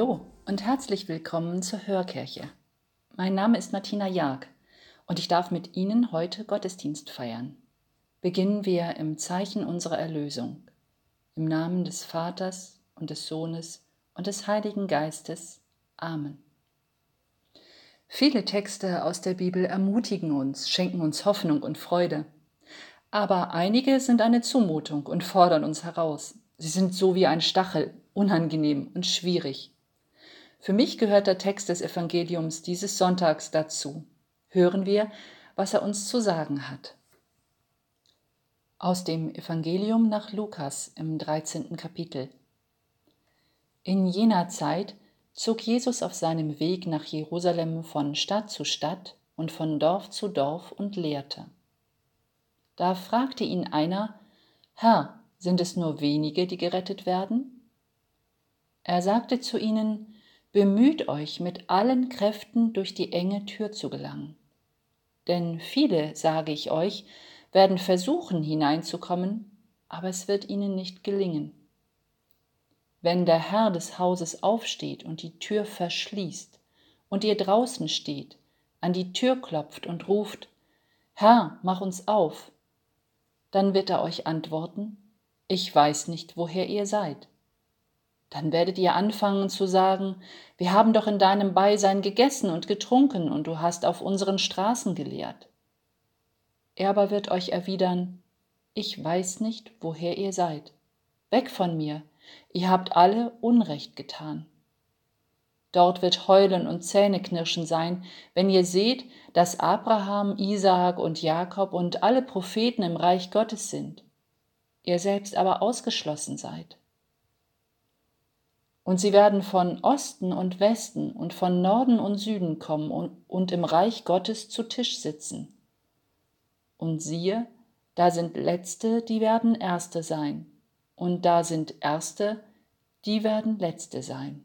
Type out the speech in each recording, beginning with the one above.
Hallo und herzlich willkommen zur Hörkirche. Mein Name ist Martina Jag und ich darf mit Ihnen heute Gottesdienst feiern. Beginnen wir im Zeichen unserer Erlösung. Im Namen des Vaters und des Sohnes und des Heiligen Geistes. Amen. Viele Texte aus der Bibel ermutigen uns, schenken uns Hoffnung und Freude. Aber einige sind eine Zumutung und fordern uns heraus. Sie sind so wie ein Stachel, unangenehm und schwierig. Für mich gehört der Text des Evangeliums dieses Sonntags dazu. Hören wir, was er uns zu sagen hat. Aus dem Evangelium nach Lukas im 13. Kapitel. In jener Zeit zog Jesus auf seinem Weg nach Jerusalem von Stadt zu Stadt und von Dorf zu Dorf und lehrte. Da fragte ihn einer, Herr, sind es nur wenige, die gerettet werden? Er sagte zu ihnen, Bemüht euch mit allen Kräften durch die enge Tür zu gelangen. Denn viele, sage ich euch, werden versuchen hineinzukommen, aber es wird ihnen nicht gelingen. Wenn der Herr des Hauses aufsteht und die Tür verschließt, und ihr draußen steht, an die Tür klopft und ruft, Herr, mach uns auf, dann wird er euch antworten, ich weiß nicht, woher ihr seid. Dann werdet ihr anfangen zu sagen, wir haben doch in deinem Beisein gegessen und getrunken und du hast auf unseren Straßen gelehrt. Er aber wird euch erwidern, ich weiß nicht, woher ihr seid. Weg von mir, ihr habt alle Unrecht getan. Dort wird Heulen und Zähneknirschen sein, wenn ihr seht, dass Abraham, Isaak und Jakob und alle Propheten im Reich Gottes sind, ihr selbst aber ausgeschlossen seid. Und sie werden von Osten und Westen und von Norden und Süden kommen und, und im Reich Gottes zu Tisch sitzen. Und siehe, da sind Letzte, die werden Erste sein, und da sind Erste, die werden Letzte sein.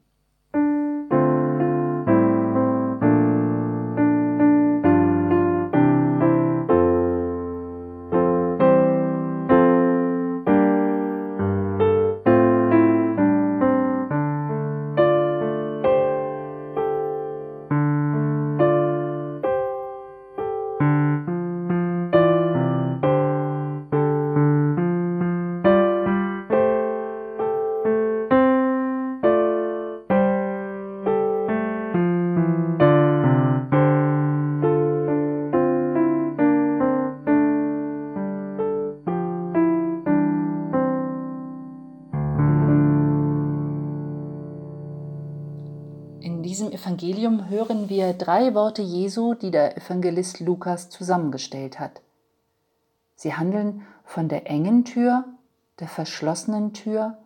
Evangelium hören wir drei Worte Jesu, die der Evangelist Lukas zusammengestellt hat. Sie handeln von der engen Tür, der verschlossenen Tür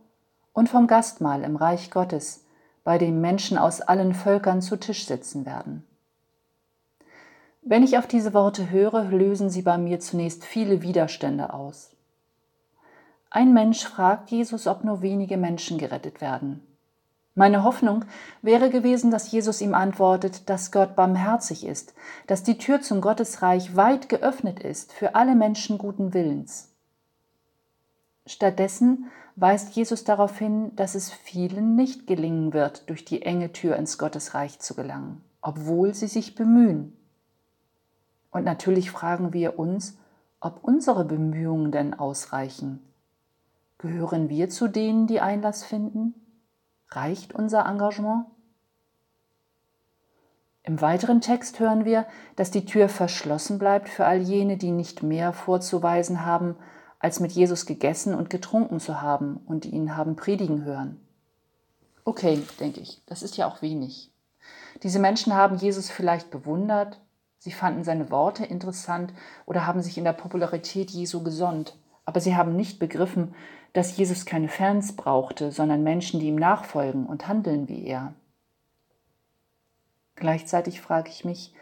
und vom Gastmahl im Reich Gottes, bei dem Menschen aus allen Völkern zu Tisch sitzen werden. Wenn ich auf diese Worte höre, lösen sie bei mir zunächst viele Widerstände aus. Ein Mensch fragt Jesus, ob nur wenige Menschen gerettet werden. Meine Hoffnung wäre gewesen, dass Jesus ihm antwortet, dass Gott barmherzig ist, dass die Tür zum Gottesreich weit geöffnet ist für alle Menschen guten Willens. Stattdessen weist Jesus darauf hin, dass es vielen nicht gelingen wird, durch die enge Tür ins Gottesreich zu gelangen, obwohl sie sich bemühen. Und natürlich fragen wir uns, ob unsere Bemühungen denn ausreichen. Gehören wir zu denen, die Einlass finden? Reicht unser Engagement? Im weiteren Text hören wir, dass die Tür verschlossen bleibt für all jene, die nicht mehr vorzuweisen haben, als mit Jesus gegessen und getrunken zu haben und ihn haben predigen hören. Okay, denke ich, das ist ja auch wenig. Diese Menschen haben Jesus vielleicht bewundert, sie fanden seine Worte interessant oder haben sich in der Popularität Jesu gesonnt, aber sie haben nicht begriffen, dass Jesus keine Fans brauchte, sondern Menschen, die ihm nachfolgen und handeln wie er. Gleichzeitig frage ich mich,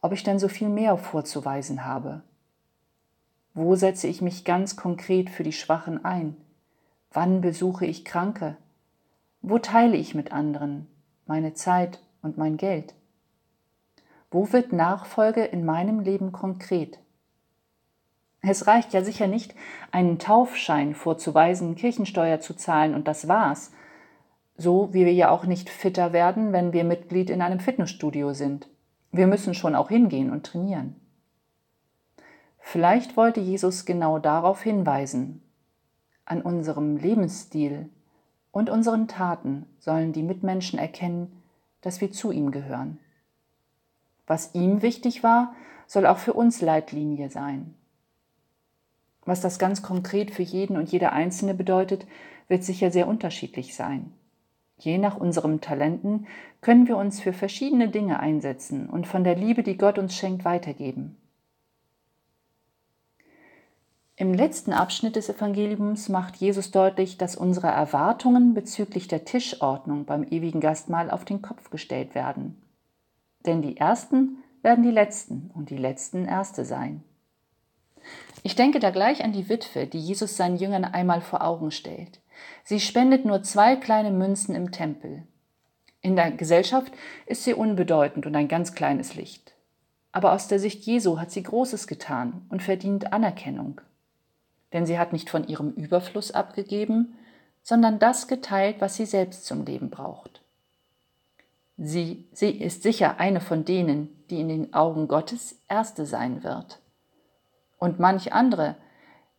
ob ich denn so viel mehr vorzuweisen habe. Wo setze ich mich ganz konkret für die Schwachen ein? Wann besuche ich Kranke? Wo teile ich mit anderen meine Zeit und mein Geld? Wo wird Nachfolge in meinem Leben konkret? Es reicht ja sicher nicht, einen Taufschein vorzuweisen, Kirchensteuer zu zahlen und das war's. So wie wir ja auch nicht fitter werden, wenn wir Mitglied in einem Fitnessstudio sind. Wir müssen schon auch hingehen und trainieren. Vielleicht wollte Jesus genau darauf hinweisen. An unserem Lebensstil und unseren Taten sollen die Mitmenschen erkennen, dass wir zu ihm gehören. Was ihm wichtig war, soll auch für uns Leitlinie sein. Was das ganz konkret für jeden und jede Einzelne bedeutet, wird sicher sehr unterschiedlich sein. Je nach unseren Talenten können wir uns für verschiedene Dinge einsetzen und von der Liebe, die Gott uns schenkt, weitergeben. Im letzten Abschnitt des Evangeliums macht Jesus deutlich, dass unsere Erwartungen bezüglich der Tischordnung beim ewigen Gastmahl auf den Kopf gestellt werden. Denn die Ersten werden die Letzten und die Letzten Erste sein. Ich denke da gleich an die Witwe, die Jesus seinen Jüngern einmal vor Augen stellt. Sie spendet nur zwei kleine Münzen im Tempel. In der Gesellschaft ist sie unbedeutend und ein ganz kleines Licht. Aber aus der Sicht Jesu hat sie Großes getan und verdient Anerkennung denn sie hat nicht von ihrem Überfluss abgegeben, sondern das geteilt, was sie selbst zum Leben braucht. Sie, sie ist sicher eine von denen, die in den Augen Gottes Erste sein wird. Und manch andere,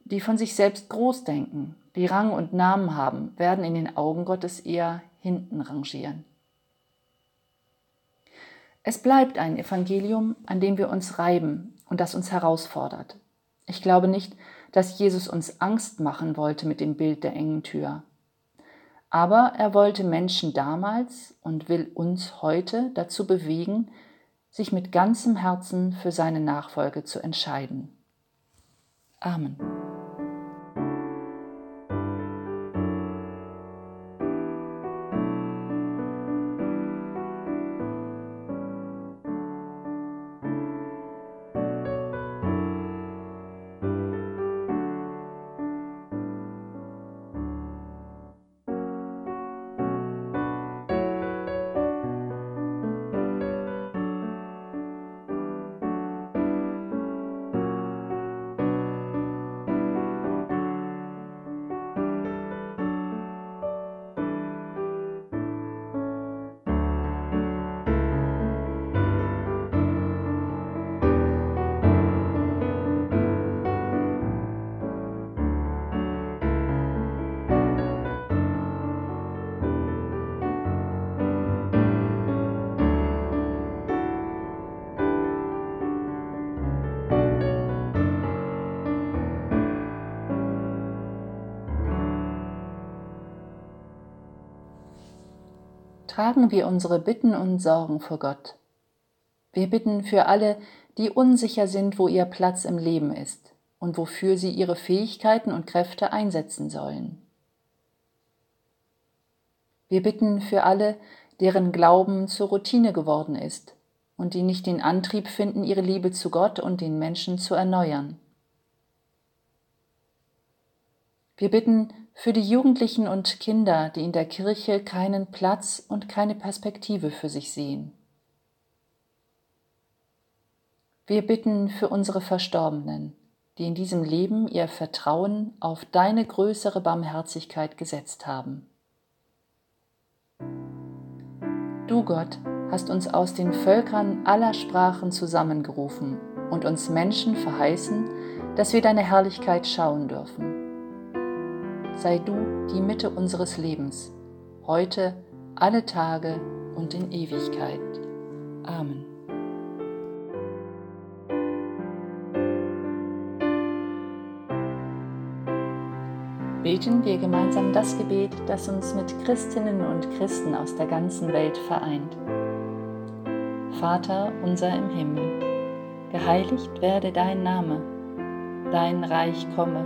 die von sich selbst groß denken, die Rang und Namen haben, werden in den Augen Gottes eher hinten rangieren. Es bleibt ein Evangelium, an dem wir uns reiben und das uns herausfordert. Ich glaube nicht, dass Jesus uns Angst machen wollte mit dem Bild der engen Tür. Aber er wollte Menschen damals und will uns heute dazu bewegen, sich mit ganzem Herzen für seine Nachfolge zu entscheiden. Amen. Tragen wir unsere Bitten und Sorgen vor Gott. Wir bitten für alle, die unsicher sind, wo ihr Platz im Leben ist und wofür sie ihre Fähigkeiten und Kräfte einsetzen sollen. Wir bitten für alle, deren Glauben zur Routine geworden ist und die nicht den Antrieb finden, ihre Liebe zu Gott und den Menschen zu erneuern. Wir bitten für die Jugendlichen und Kinder, die in der Kirche keinen Platz und keine Perspektive für sich sehen. Wir bitten für unsere Verstorbenen, die in diesem Leben ihr Vertrauen auf deine größere Barmherzigkeit gesetzt haben. Du Gott hast uns aus den Völkern aller Sprachen zusammengerufen und uns Menschen verheißen, dass wir deine Herrlichkeit schauen dürfen sei du die Mitte unseres Lebens, heute, alle Tage und in Ewigkeit. Amen. Beten wir gemeinsam das Gebet, das uns mit Christinnen und Christen aus der ganzen Welt vereint. Vater unser im Himmel, geheiligt werde dein Name, dein Reich komme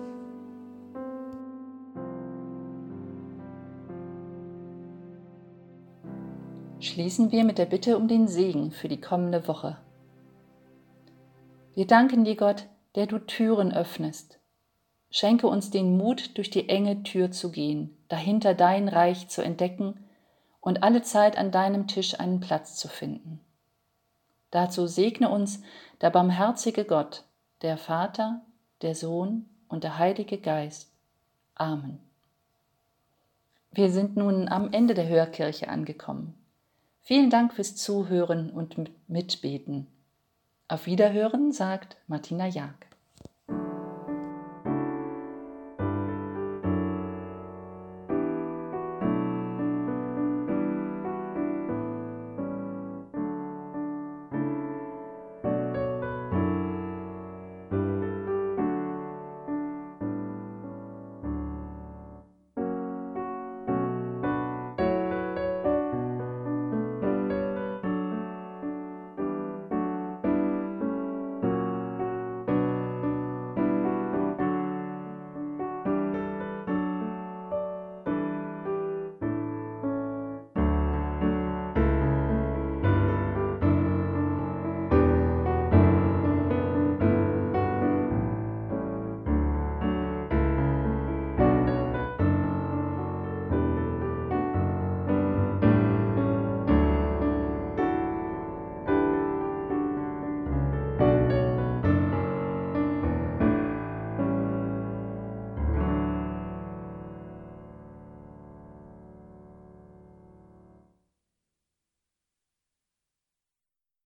Schließen wir mit der Bitte um den Segen für die kommende Woche. Wir danken dir, Gott, der du Türen öffnest. Schenke uns den Mut, durch die enge Tür zu gehen, dahinter dein Reich zu entdecken und alle Zeit an deinem Tisch einen Platz zu finden. Dazu segne uns der barmherzige Gott, der Vater, der Sohn und der Heilige Geist. Amen. Wir sind nun am Ende der Hörkirche angekommen. Vielen Dank fürs Zuhören und Mitbeten. Auf Wiederhören sagt Martina Jag.